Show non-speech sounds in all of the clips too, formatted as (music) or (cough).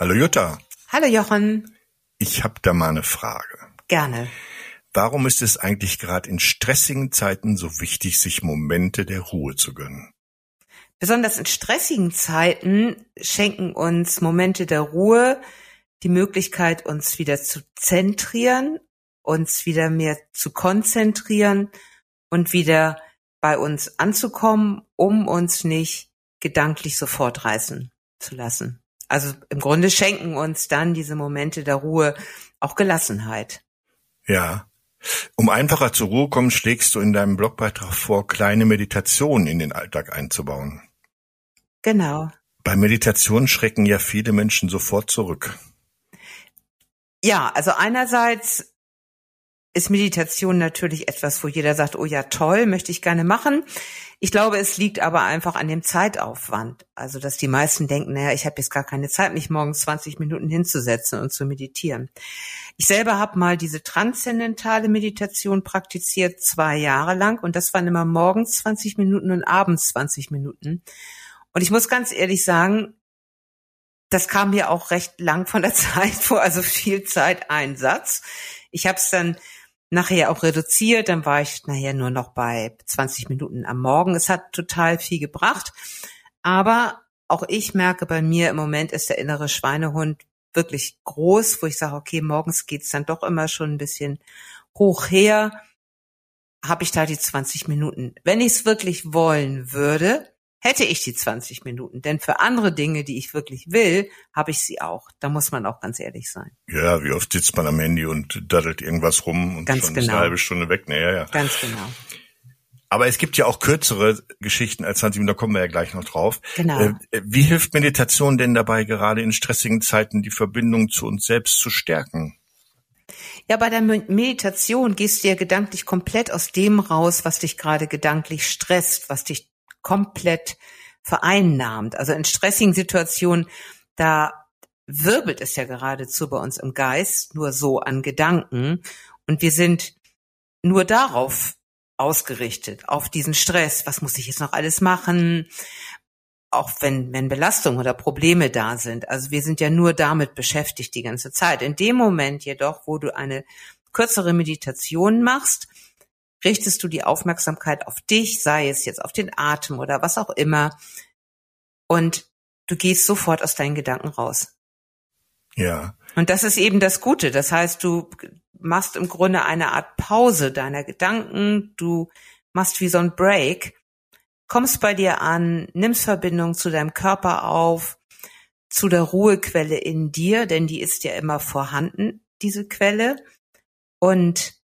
Hallo Jutta. Hallo Jochen. Ich habe da mal eine Frage. Gerne. Warum ist es eigentlich gerade in stressigen Zeiten so wichtig, sich Momente der Ruhe zu gönnen? Besonders in stressigen Zeiten schenken uns Momente der Ruhe die Möglichkeit, uns wieder zu zentrieren, uns wieder mehr zu konzentrieren und wieder bei uns anzukommen, um uns nicht gedanklich sofort reißen zu lassen. Also im Grunde schenken uns dann diese Momente der Ruhe auch Gelassenheit. Ja. Um einfacher zur Ruhe kommen, schlägst du in deinem Blogbeitrag vor, kleine Meditationen in den Alltag einzubauen. Genau. Bei Meditation schrecken ja viele Menschen sofort zurück. Ja, also einerseits ist Meditation natürlich etwas, wo jeder sagt, oh ja, toll, möchte ich gerne machen. Ich glaube, es liegt aber einfach an dem Zeitaufwand. Also, dass die meisten denken, naja, ich habe jetzt gar keine Zeit, mich morgens 20 Minuten hinzusetzen und zu meditieren. Ich selber habe mal diese transzendentale Meditation praktiziert, zwei Jahre lang. Und das waren immer morgens 20 Minuten und abends 20 Minuten. Und ich muss ganz ehrlich sagen, das kam mir auch recht lang von der (laughs) Zeit vor, also viel Zeiteinsatz. Ich habe es dann nachher auch reduziert, dann war ich nachher nur noch bei 20 Minuten am Morgen. Es hat total viel gebracht, aber auch ich merke bei mir im Moment ist der innere Schweinehund wirklich groß, wo ich sage, okay, morgens geht's dann doch immer schon ein bisschen hoch her, habe ich da die 20 Minuten. Wenn ich es wirklich wollen würde, hätte ich die 20 Minuten. Denn für andere Dinge, die ich wirklich will, habe ich sie auch. Da muss man auch ganz ehrlich sein. Ja, wie oft sitzt man am Handy und daddelt irgendwas rum und ganz schon genau. ist eine halbe Stunde weg. Naja, ja. Ganz genau. Aber es gibt ja auch kürzere Geschichten als 20 Minuten, da kommen wir ja gleich noch drauf. Genau. Äh, Wie hilft Meditation denn dabei, gerade in stressigen Zeiten die Verbindung zu uns selbst zu stärken? Ja, bei der Meditation gehst du ja gedanklich komplett aus dem raus, was dich gerade gedanklich stresst, was dich komplett vereinnahmt. Also in stressigen Situationen, da wirbelt es ja geradezu bei uns im Geist nur so an Gedanken und wir sind nur darauf ausgerichtet, auf diesen Stress. Was muss ich jetzt noch alles machen? Auch wenn, wenn Belastungen oder Probleme da sind. Also wir sind ja nur damit beschäftigt die ganze Zeit. In dem Moment jedoch, wo du eine kürzere Meditation machst, richtest du die Aufmerksamkeit auf dich, sei es jetzt auf den Atem oder was auch immer, und du gehst sofort aus deinen Gedanken raus. Ja. Und das ist eben das Gute. Das heißt, du machst im Grunde eine Art Pause deiner Gedanken, du machst wie so ein Break, kommst bei dir an, nimmst Verbindung zu deinem Körper auf, zu der Ruhequelle in dir, denn die ist ja immer vorhanden, diese Quelle, und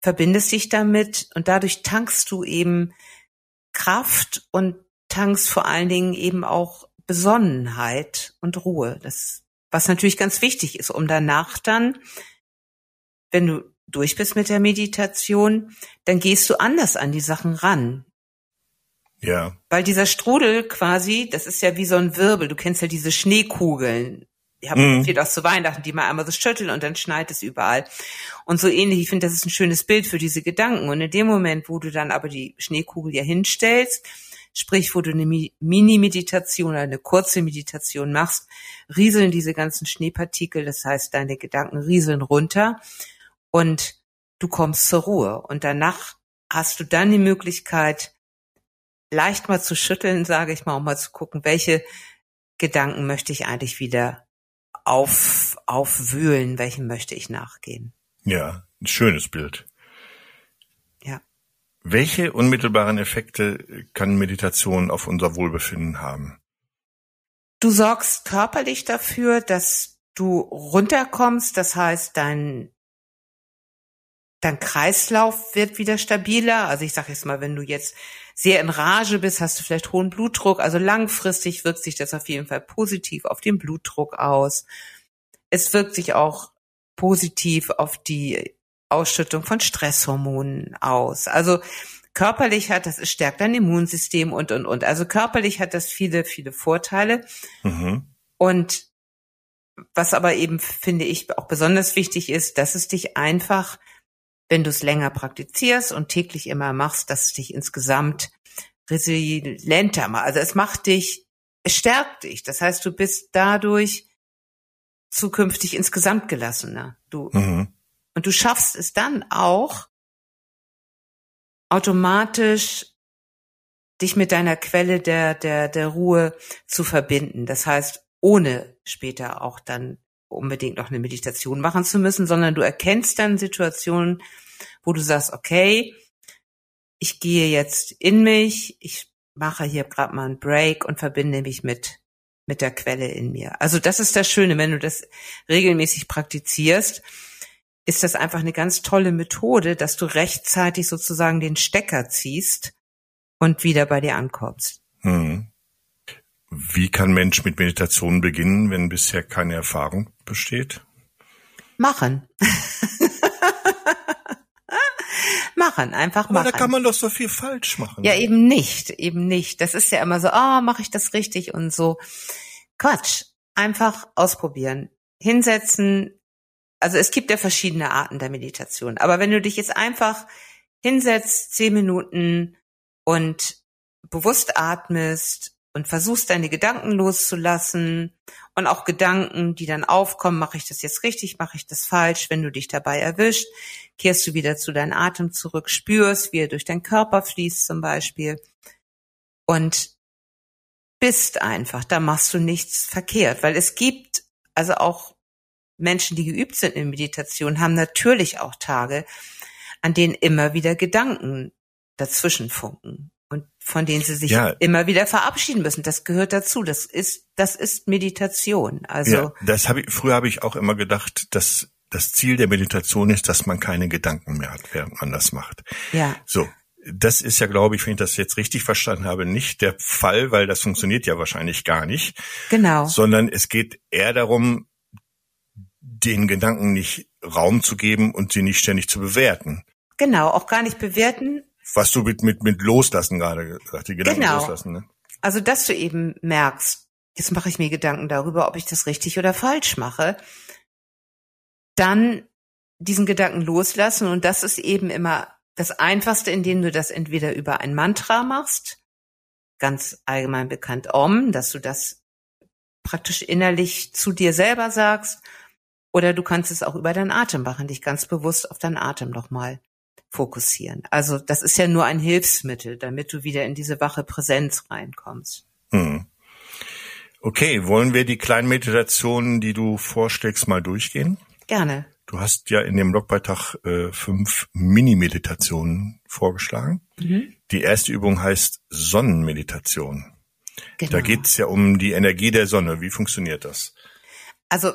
verbindest dich damit und dadurch tankst du eben Kraft und tankst vor allen Dingen eben auch Besonnenheit und Ruhe. Das, was natürlich ganz wichtig ist, um danach dann, wenn du durch bist mit der Meditation, dann gehst du anders an die Sachen ran. Ja. Weil dieser Strudel quasi, das ist ja wie so ein Wirbel. Du kennst ja diese Schneekugeln. Die haben mhm. viel auch zu Weihnachten, die mal einmal so schütteln und dann schneit es überall. Und so ähnlich, ich finde, das ist ein schönes Bild für diese Gedanken. Und in dem Moment, wo du dann aber die Schneekugel ja hinstellst, sprich, wo du eine Mini-Meditation oder eine kurze Meditation machst, rieseln diese ganzen Schneepartikel, das heißt, deine Gedanken rieseln runter und du kommst zur Ruhe. Und danach hast du dann die Möglichkeit, leicht mal zu schütteln, sage ich mal, um mal zu gucken, welche Gedanken möchte ich eigentlich wieder auf, aufwühlen, welchen möchte ich nachgehen. Ja, ein schönes Bild. Ja. Welche unmittelbaren Effekte kann Meditation auf unser Wohlbefinden haben? Du sorgst körperlich dafür, dass du runterkommst, das heißt, dein dein Kreislauf wird wieder stabiler. Also ich sage jetzt mal, wenn du jetzt sehr in Rage bist, hast du vielleicht hohen Blutdruck. Also langfristig wirkt sich das auf jeden Fall positiv auf den Blutdruck aus. Es wirkt sich auch positiv auf die Ausschüttung von Stresshormonen aus. Also körperlich hat das, es stärkt dein Immunsystem und, und, und. Also körperlich hat das viele, viele Vorteile. Mhm. Und was aber eben, finde ich, auch besonders wichtig ist, dass es dich einfach wenn du es länger praktizierst und täglich immer machst, dass es dich insgesamt resilienter macht. Also es macht dich, es stärkt dich. Das heißt, du bist dadurch zukünftig insgesamt gelassener. Du, mhm. und du schaffst es dann auch automatisch dich mit deiner Quelle der, der, der Ruhe zu verbinden. Das heißt, ohne später auch dann unbedingt noch eine Meditation machen zu müssen, sondern du erkennst dann Situationen, wo du sagst, okay, ich gehe jetzt in mich, ich mache hier gerade mal einen Break und verbinde mich mit mit der Quelle in mir. Also das ist das Schöne, wenn du das regelmäßig praktizierst, ist das einfach eine ganz tolle Methode, dass du rechtzeitig sozusagen den Stecker ziehst und wieder bei dir ankommst. Hm. Wie kann Mensch mit Meditation beginnen, wenn bisher keine Erfahrung besteht? Machen. (laughs) machen, einfach machen. Aber da kann man doch so viel falsch machen. Ja, eben nicht, eben nicht. Das ist ja immer so, ah, oh, mache ich das richtig und so. Quatsch. Einfach ausprobieren. Hinsetzen. Also es gibt ja verschiedene Arten der Meditation. Aber wenn du dich jetzt einfach hinsetzt, zehn Minuten und bewusst atmest und versuchst deine Gedanken loszulassen. Und auch Gedanken, die dann aufkommen, mache ich das jetzt richtig, mache ich das falsch, wenn du dich dabei erwischt, kehrst du wieder zu deinem Atem zurück, spürst, wie er durch deinen Körper fließt zum Beispiel. Und bist einfach, da machst du nichts verkehrt, weil es gibt also auch Menschen, die geübt sind in Meditation, haben natürlich auch Tage, an denen immer wieder Gedanken dazwischen funken von denen sie sich ja. immer wieder verabschieden müssen. Das gehört dazu. Das ist, das ist Meditation. Also ja, das habe ich früher habe ich auch immer gedacht, dass das Ziel der Meditation ist, dass man keine Gedanken mehr hat, während man das macht. Ja. So. Das ist ja, glaube ich, wenn ich das jetzt richtig verstanden habe, nicht der Fall, weil das funktioniert ja wahrscheinlich gar nicht. Genau. Sondern es geht eher darum, den Gedanken nicht Raum zu geben und sie nicht ständig zu bewerten. Genau, auch gar nicht bewerten, was du mit, mit, mit loslassen gerade gesagt, die Gedanken genau. loslassen. Ne? Also, dass du eben merkst, jetzt mache ich mir Gedanken darüber, ob ich das richtig oder falsch mache. Dann diesen Gedanken loslassen und das ist eben immer das Einfachste, indem du das entweder über ein Mantra machst, ganz allgemein bekannt Om, dass du das praktisch innerlich zu dir selber sagst, oder du kannst es auch über deinen Atem machen, dich ganz bewusst auf deinen Atem nochmal fokussieren. Also das ist ja nur ein Hilfsmittel, damit du wieder in diese wache Präsenz reinkommst. Hm. Okay, wollen wir die kleinen Meditationen, die du vorschlägst, mal durchgehen? Gerne. Du hast ja in dem Blogbeitrag äh, fünf Mini-Meditationen vorgeschlagen. Mhm. Die erste Übung heißt Sonnenmeditation. Genau. Da geht es ja um die Energie der Sonne. Wie funktioniert das? Also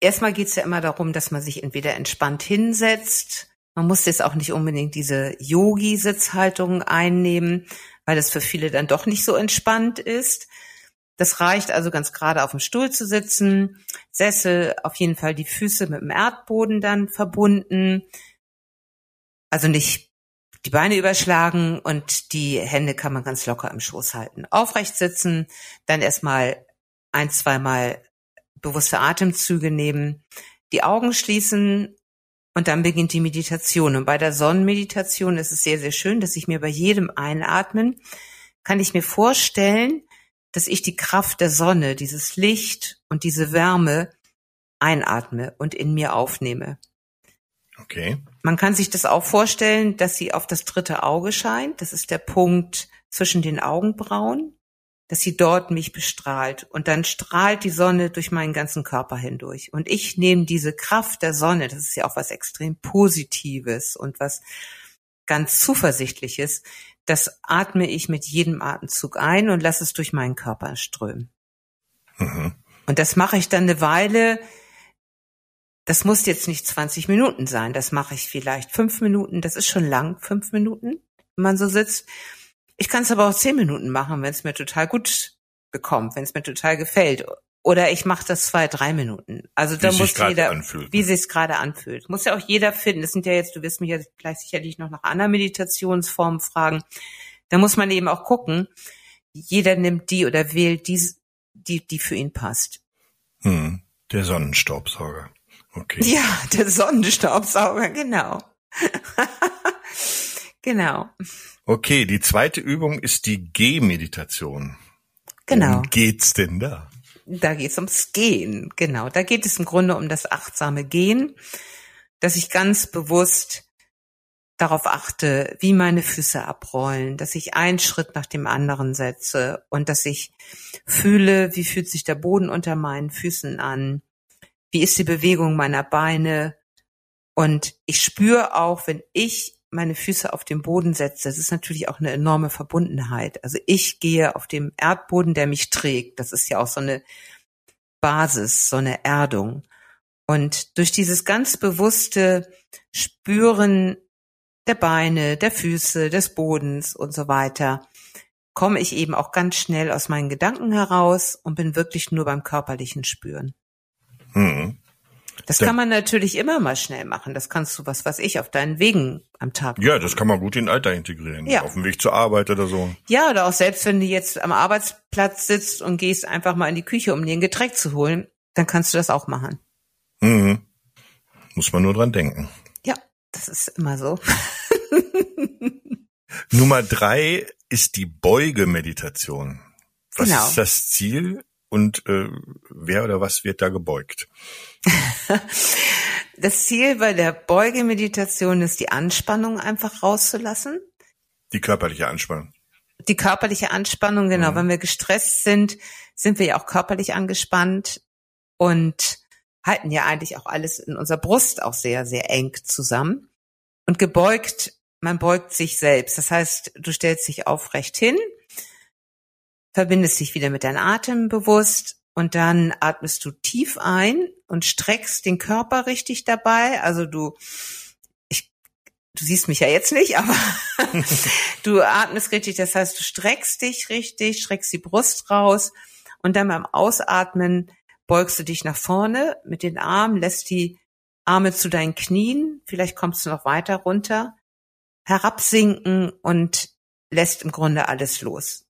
erstmal geht es ja immer darum, dass man sich entweder entspannt hinsetzt man muss jetzt auch nicht unbedingt diese Yogi-Sitzhaltung einnehmen, weil das für viele dann doch nicht so entspannt ist. Das reicht also ganz gerade auf dem Stuhl zu sitzen, Sessel, auf jeden Fall die Füße mit dem Erdboden dann verbunden. Also nicht die Beine überschlagen und die Hände kann man ganz locker im Schoß halten. Aufrecht sitzen, dann erstmal ein, zweimal bewusste Atemzüge nehmen, die Augen schließen und dann beginnt die Meditation. Und bei der Sonnenmeditation ist es sehr, sehr schön, dass ich mir bei jedem Einatmen, kann ich mir vorstellen, dass ich die Kraft der Sonne, dieses Licht und diese Wärme einatme und in mir aufnehme. Okay. Man kann sich das auch vorstellen, dass sie auf das dritte Auge scheint. Das ist der Punkt zwischen den Augenbrauen dass sie dort mich bestrahlt. Und dann strahlt die Sonne durch meinen ganzen Körper hindurch. Und ich nehme diese Kraft der Sonne, das ist ja auch was extrem Positives und was ganz Zuversichtliches, das atme ich mit jedem Atemzug ein und lasse es durch meinen Körper strömen. Mhm. Und das mache ich dann eine Weile. Das muss jetzt nicht 20 Minuten sein. Das mache ich vielleicht fünf Minuten. Das ist schon lang, fünf Minuten, wenn man so sitzt. Ich kann es aber auch zehn Minuten machen, wenn es mir total gut bekommt, wenn es mir total gefällt. Oder ich mache das zwei, drei Minuten. Also da muss jeder, anfühlt, wie ne? sich gerade anfühlt. Muss ja auch jeder finden. Das sind ja jetzt, du wirst mich ja gleich sicherlich noch nach anderen Meditationsformen fragen. Da muss man eben auch gucken. Jeder nimmt die oder wählt die, die, die für ihn passt. Hm, der Sonnenstaubsauger. Okay. Ja, der Sonnenstaubsauger, genau. (laughs) genau. Okay, die zweite Übung ist die Gehmeditation. Genau. Worum geht's denn da? Da geht es ums Gehen, genau. Da geht es im Grunde um das achtsame Gehen, dass ich ganz bewusst darauf achte, wie meine Füße abrollen, dass ich einen Schritt nach dem anderen setze und dass ich fühle, wie fühlt sich der Boden unter meinen Füßen an, wie ist die Bewegung meiner Beine und ich spüre auch, wenn ich meine Füße auf den Boden setze, das ist natürlich auch eine enorme Verbundenheit. Also ich gehe auf dem Erdboden, der mich trägt. Das ist ja auch so eine Basis, so eine Erdung. Und durch dieses ganz bewusste Spüren der Beine, der Füße, des Bodens und so weiter, komme ich eben auch ganz schnell aus meinen Gedanken heraus und bin wirklich nur beim körperlichen Spüren. Mhm. Das kann man natürlich immer mal schnell machen. Das kannst du, was weiß ich, auf deinen Wegen am Tag. Ja, das kann man gut in den Alltag integrieren. Ja. Auf dem Weg zur Arbeit oder so. Ja, oder auch selbst wenn du jetzt am Arbeitsplatz sitzt und gehst einfach mal in die Küche, um dir ein Getränk zu holen, dann kannst du das auch machen. Mhm. Muss man nur dran denken. Ja, das ist immer so. (laughs) Nummer drei ist die Beugemeditation. Was genau. ist das Ziel und äh, wer oder was wird da gebeugt? (laughs) das Ziel bei der Beugemeditation ist, die Anspannung einfach rauszulassen. Die körperliche Anspannung. Die körperliche Anspannung, genau. Mhm. Wenn wir gestresst sind, sind wir ja auch körperlich angespannt und halten ja eigentlich auch alles in unserer Brust auch sehr, sehr eng zusammen. Und gebeugt, man beugt sich selbst. Das heißt, du stellst dich aufrecht hin, verbindest dich wieder mit deinem Atem bewusst und dann atmest du tief ein und streckst den Körper richtig dabei. Also du, ich, du siehst mich ja jetzt nicht, aber (laughs) du atmest richtig. Das heißt, du streckst dich richtig, streckst die Brust raus und dann beim Ausatmen beugst du dich nach vorne mit den Armen, lässt die Arme zu deinen Knien, vielleicht kommst du noch weiter runter, herabsinken und lässt im Grunde alles los.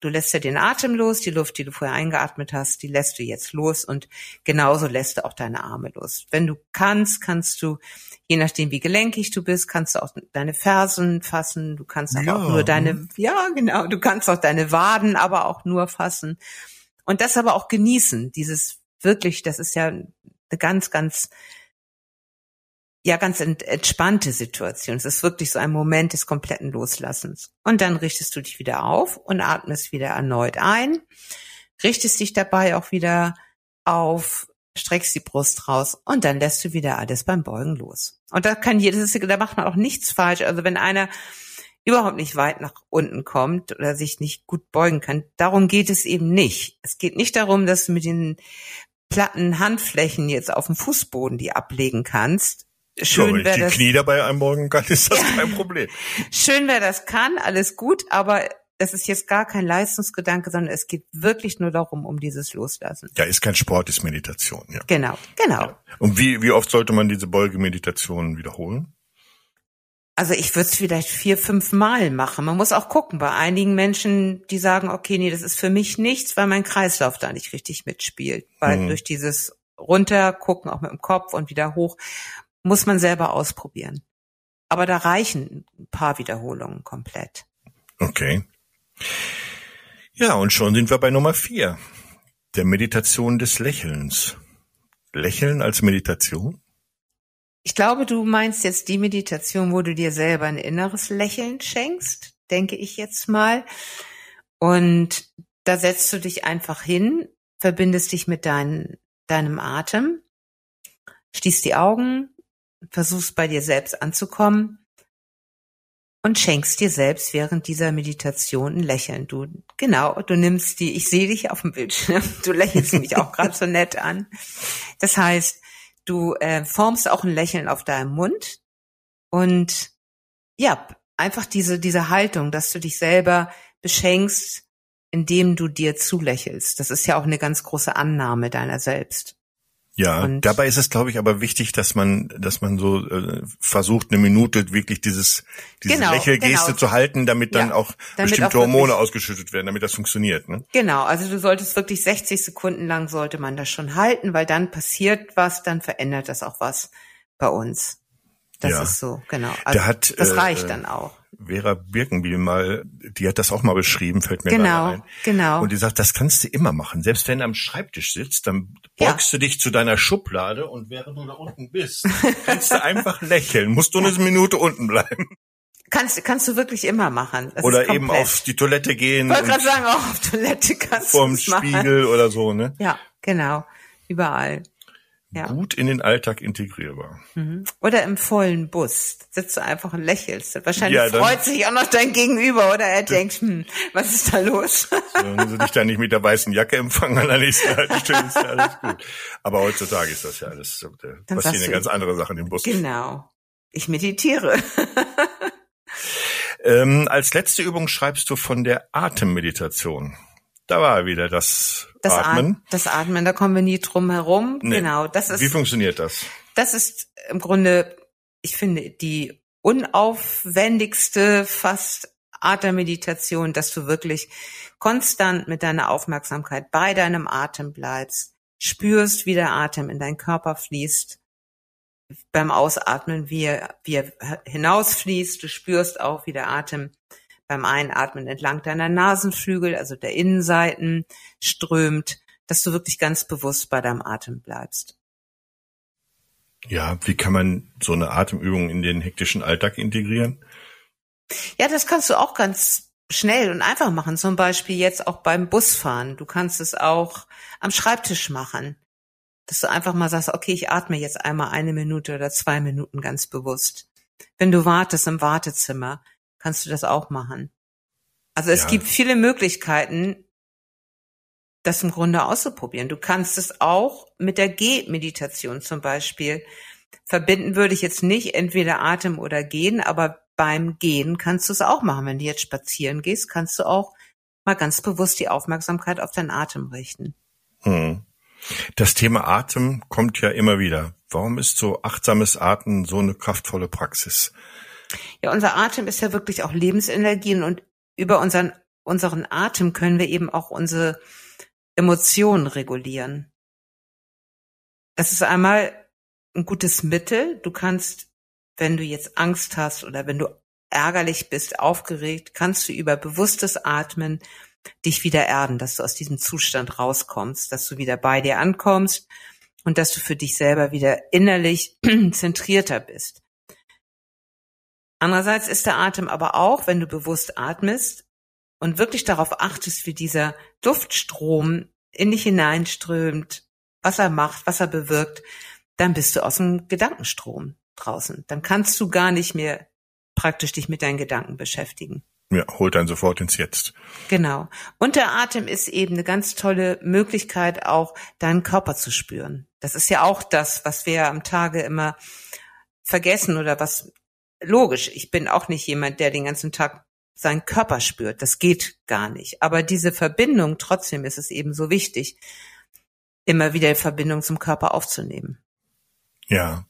Du lässt ja den Atem los, die Luft, die du vorher eingeatmet hast, die lässt du jetzt los und genauso lässt du auch deine Arme los. Wenn du kannst, kannst du, je nachdem wie gelenkig du bist, kannst du auch deine Fersen fassen, du kannst aber ja. auch nur deine, ja genau, du kannst auch deine Waden aber auch nur fassen und das aber auch genießen, dieses wirklich, das ist ja eine ganz, ganz ja ganz entspannte Situation. Es ist wirklich so ein Moment des kompletten Loslassens. Und dann richtest du dich wieder auf und atmest wieder erneut ein, richtest dich dabei auch wieder auf, streckst die Brust raus und dann lässt du wieder alles beim Beugen los. Und da kann jedes, da macht man auch nichts falsch. Also wenn einer überhaupt nicht weit nach unten kommt oder sich nicht gut beugen kann, darum geht es eben nicht. Es geht nicht darum, dass du mit den platten Handflächen jetzt auf dem Fußboden die ablegen kannst, Schön, so, wenn ich die das, Knie dabei einbeugen kann, (laughs) ist das ja, kein Problem. Schön, wer das kann, alles gut, aber das ist jetzt gar kein Leistungsgedanke, sondern es geht wirklich nur darum, um dieses Loslassen. Ja, ist kein Sport, ist Meditation, ja. Genau, genau. Ja. Und wie, wie oft sollte man diese Beugemeditation wiederholen? Also ich würde es vielleicht vier, fünf Mal machen. Man muss auch gucken. Bei einigen Menschen, die sagen, okay, nee, das ist für mich nichts, weil mein Kreislauf da nicht richtig mitspielt. Weil mhm. durch dieses runtergucken, auch mit dem Kopf und wieder hoch, muss man selber ausprobieren. Aber da reichen ein paar Wiederholungen komplett. Okay. Ja, und schon sind wir bei Nummer vier. Der Meditation des Lächelns. Lächeln als Meditation? Ich glaube, du meinst jetzt die Meditation, wo du dir selber ein inneres Lächeln schenkst, denke ich jetzt mal. Und da setzt du dich einfach hin, verbindest dich mit dein, deinem Atem, schließt die Augen, versuchst bei dir selbst anzukommen und schenkst dir selbst während dieser Meditation ein Lächeln. Du, genau, du nimmst die, ich sehe dich auf dem Bildschirm, (laughs) du lächelst mich auch gerade so nett an. Das heißt, du äh, formst auch ein Lächeln auf deinem Mund und ja, einfach diese, diese Haltung, dass du dich selber beschenkst, indem du dir zulächelst. Das ist ja auch eine ganz große Annahme deiner selbst. Ja, und dabei ist es, glaube ich, aber wichtig, dass man, dass man so äh, versucht, eine Minute wirklich dieses diese genau, Lächelgeste genau. zu halten, damit dann ja, auch damit bestimmte auch Hormone ausgeschüttet werden, damit das funktioniert. Ne? Genau, also du solltest wirklich 60 Sekunden lang sollte man das schon halten, weil dann passiert was, dann verändert das auch was bei uns. Das ja. ist so, genau. Also da hat, das reicht äh, dann auch. Vera Birkenbiel mal, die hat das auch mal beschrieben, fällt mir genau, ein. Genau, Und die sagt, das kannst du immer machen. Selbst wenn du am Schreibtisch sitzt, dann beugst ja. du dich zu deiner Schublade und während du da unten bist, kannst du einfach lächeln. Musst du eine Minute unten bleiben. Kannst, kannst du wirklich immer machen. Das oder eben auf die Toilette gehen. Ich wollte gerade sagen, auch auf Toilette kannst du Vorm Spiegel machen. oder so, ne? Ja, genau. Überall. Ja. Gut in den Alltag integrierbar. Mhm. Oder im vollen Bus. Sitzt du einfach und lächelst. Wahrscheinlich ja, freut sich auch noch dein Gegenüber oder er denkt, hm, was ist da los? Wenn sie dich da nicht mit der weißen Jacke empfangen an der nächsten Haltestelle, (laughs) ist ja alles gut. Aber heutzutage ist das ja alles, da passieren ja ganz andere Sachen im Bus. Genau. Ich meditiere. (laughs) ähm, als letzte Übung schreibst du von der Atemmeditation. Da war wieder das, das Atmen. das Atmen, da kommen wir nie drum herum. Nee. Genau, das ist. Wie funktioniert das? Das ist im Grunde, ich finde, die unaufwendigste fast Atemmeditation, dass du wirklich konstant mit deiner Aufmerksamkeit bei deinem Atem bleibst, spürst, wie der Atem in deinen Körper fließt, beim Ausatmen, wie er, wie er hinausfließt, du spürst auch, wie der Atem beim Einatmen entlang deiner Nasenflügel, also der Innenseiten, strömt, dass du wirklich ganz bewusst bei deinem Atem bleibst. Ja, wie kann man so eine Atemübung in den hektischen Alltag integrieren? Ja, das kannst du auch ganz schnell und einfach machen. Zum Beispiel jetzt auch beim Busfahren. Du kannst es auch am Schreibtisch machen. Dass du einfach mal sagst, okay, ich atme jetzt einmal eine Minute oder zwei Minuten ganz bewusst. Wenn du wartest im Wartezimmer, kannst du das auch machen. Also es ja. gibt viele Möglichkeiten, das im Grunde auszuprobieren. Du kannst es auch mit der Gehmeditation zum Beispiel verbinden würde ich jetzt nicht entweder Atem oder Gehen, aber beim Gehen kannst du es auch machen. Wenn du jetzt spazieren gehst, kannst du auch mal ganz bewusst die Aufmerksamkeit auf deinen Atem richten. Hm. Das Thema Atem kommt ja immer wieder. Warum ist so achtsames Atmen so eine kraftvolle Praxis? Ja, unser Atem ist ja wirklich auch Lebensenergien und über unseren, unseren Atem können wir eben auch unsere Emotionen regulieren. Das ist einmal ein gutes Mittel. Du kannst, wenn du jetzt Angst hast oder wenn du ärgerlich bist, aufgeregt, kannst du über bewusstes Atmen dich wieder erden, dass du aus diesem Zustand rauskommst, dass du wieder bei dir ankommst und dass du für dich selber wieder innerlich (clears throat) zentrierter bist. Andererseits ist der Atem aber auch, wenn du bewusst atmest und wirklich darauf achtest, wie dieser Duftstrom in dich hineinströmt, was er macht, was er bewirkt, dann bist du aus dem Gedankenstrom draußen. Dann kannst du gar nicht mehr praktisch dich mit deinen Gedanken beschäftigen. Ja, holt dann sofort ins Jetzt. Genau. Und der Atem ist eben eine ganz tolle Möglichkeit, auch deinen Körper zu spüren. Das ist ja auch das, was wir am Tage immer vergessen oder was logisch, ich bin auch nicht jemand, der den ganzen Tag seinen Körper spürt. Das geht gar nicht. Aber diese Verbindung, trotzdem ist es eben so wichtig, immer wieder Verbindung zum Körper aufzunehmen. Ja.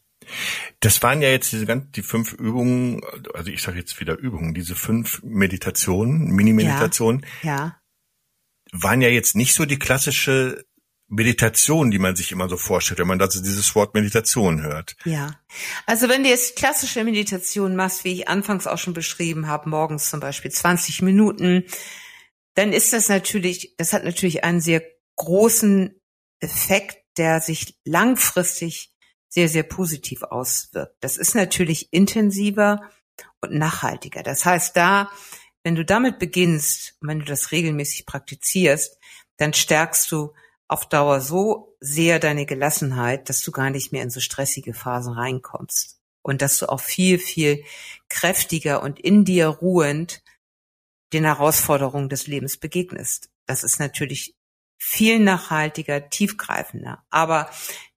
Das waren ja jetzt diese ganzen, die fünf Übungen, also ich sage jetzt wieder Übungen, diese fünf Meditationen, Mini-Meditationen. Ja, ja. Waren ja jetzt nicht so die klassische Meditation, die man sich immer so vorstellt, wenn man dazu dieses Wort Meditation hört. Ja. Also wenn du jetzt klassische Meditation machst, wie ich anfangs auch schon beschrieben habe, morgens zum Beispiel 20 Minuten, dann ist das natürlich, das hat natürlich einen sehr großen Effekt, der sich langfristig sehr, sehr positiv auswirkt. Das ist natürlich intensiver und nachhaltiger. Das heißt, da, wenn du damit beginnst, wenn du das regelmäßig praktizierst, dann stärkst du auf Dauer so sehr deine Gelassenheit, dass du gar nicht mehr in so stressige Phasen reinkommst. Und dass du auch viel, viel kräftiger und in dir ruhend den Herausforderungen des Lebens begegnest. Das ist natürlich viel nachhaltiger, tiefgreifender. Aber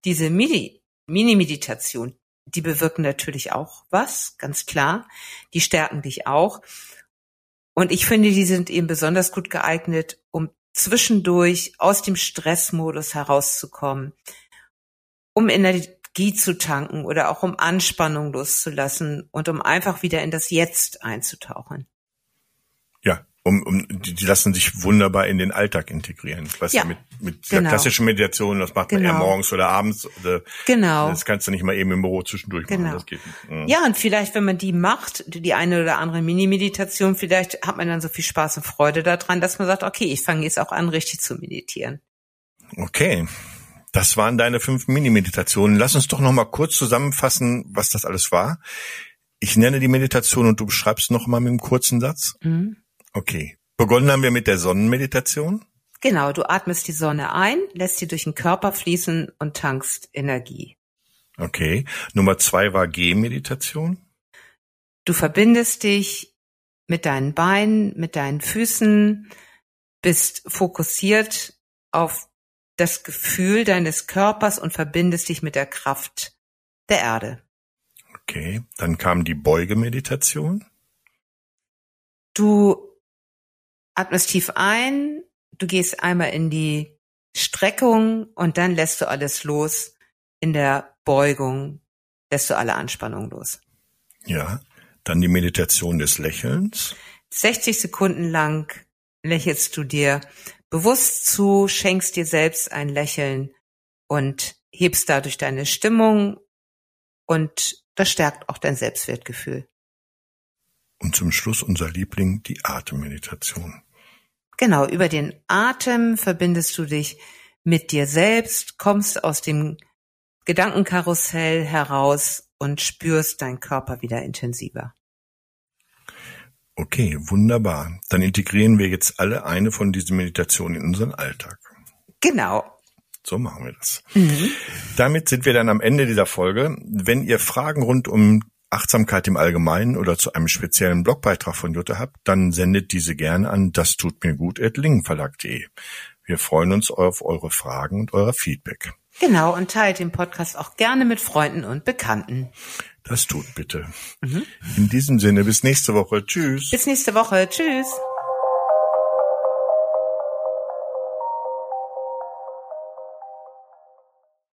diese Mini-Meditation, die bewirken natürlich auch was, ganz klar. Die stärken dich auch. Und ich finde, die sind eben besonders gut geeignet, um zwischendurch aus dem Stressmodus herauszukommen, um Energie zu tanken oder auch um Anspannung loszulassen und um einfach wieder in das Jetzt einzutauchen. Ja, um, um die, die lassen sich wunderbar in den Alltag integrieren. Was ja, mit, mit genau. der klassischen Meditation, das macht man genau. eher morgens oder abends. Oder, genau. Das kannst du nicht mal eben im Büro zwischendurch genau. machen. Das geht nicht. Mhm. Ja, und vielleicht, wenn man die macht, die eine oder andere Mini-Meditation, vielleicht hat man dann so viel Spaß und Freude daran, dass man sagt, okay, ich fange jetzt auch an, richtig zu meditieren. Okay. Das waren deine fünf Mini-Meditationen. Lass uns doch noch mal kurz zusammenfassen, was das alles war. Ich nenne die Meditation und du beschreibst noch mal mit einem kurzen Satz. Mhm. Okay. Begonnen haben wir mit der Sonnenmeditation. Genau, du atmest die Sonne ein, lässt sie durch den Körper fließen und tankst Energie. Okay. Nummer zwei war Gehmeditation. Du verbindest dich mit deinen Beinen, mit deinen Füßen, bist fokussiert auf das Gefühl deines Körpers und verbindest dich mit der Kraft der Erde. Okay, dann kam die Beugemeditation. Du atmest tief ein, du gehst einmal in die Streckung und dann lässt du alles los. In der Beugung lässt du alle Anspannung los. Ja, dann die Meditation des Lächelns. 60 Sekunden lang lächelst du dir bewusst zu, schenkst dir selbst ein Lächeln und hebst dadurch deine Stimmung und das stärkt auch dein Selbstwertgefühl. Und zum Schluss unser Liebling, die Atemmeditation. Genau, über den Atem verbindest du dich mit dir selbst, kommst aus dem Gedankenkarussell heraus und spürst deinen Körper wieder intensiver. Okay, wunderbar. Dann integrieren wir jetzt alle eine von diesen Meditationen in unseren Alltag. Genau. So machen wir das. Mhm. Damit sind wir dann am Ende dieser Folge. Wenn ihr Fragen rund um Achtsamkeit im Allgemeinen oder zu einem speziellen Blogbeitrag von Jutta habt, dann sendet diese gerne an das tut mir gut at lingenverlag.de. Wir freuen uns auf eure Fragen und euer Feedback. Genau, und teilt den Podcast auch gerne mit Freunden und Bekannten. Das tut bitte. Mhm. In diesem Sinne, bis nächste Woche. Tschüss. Bis nächste Woche. Tschüss.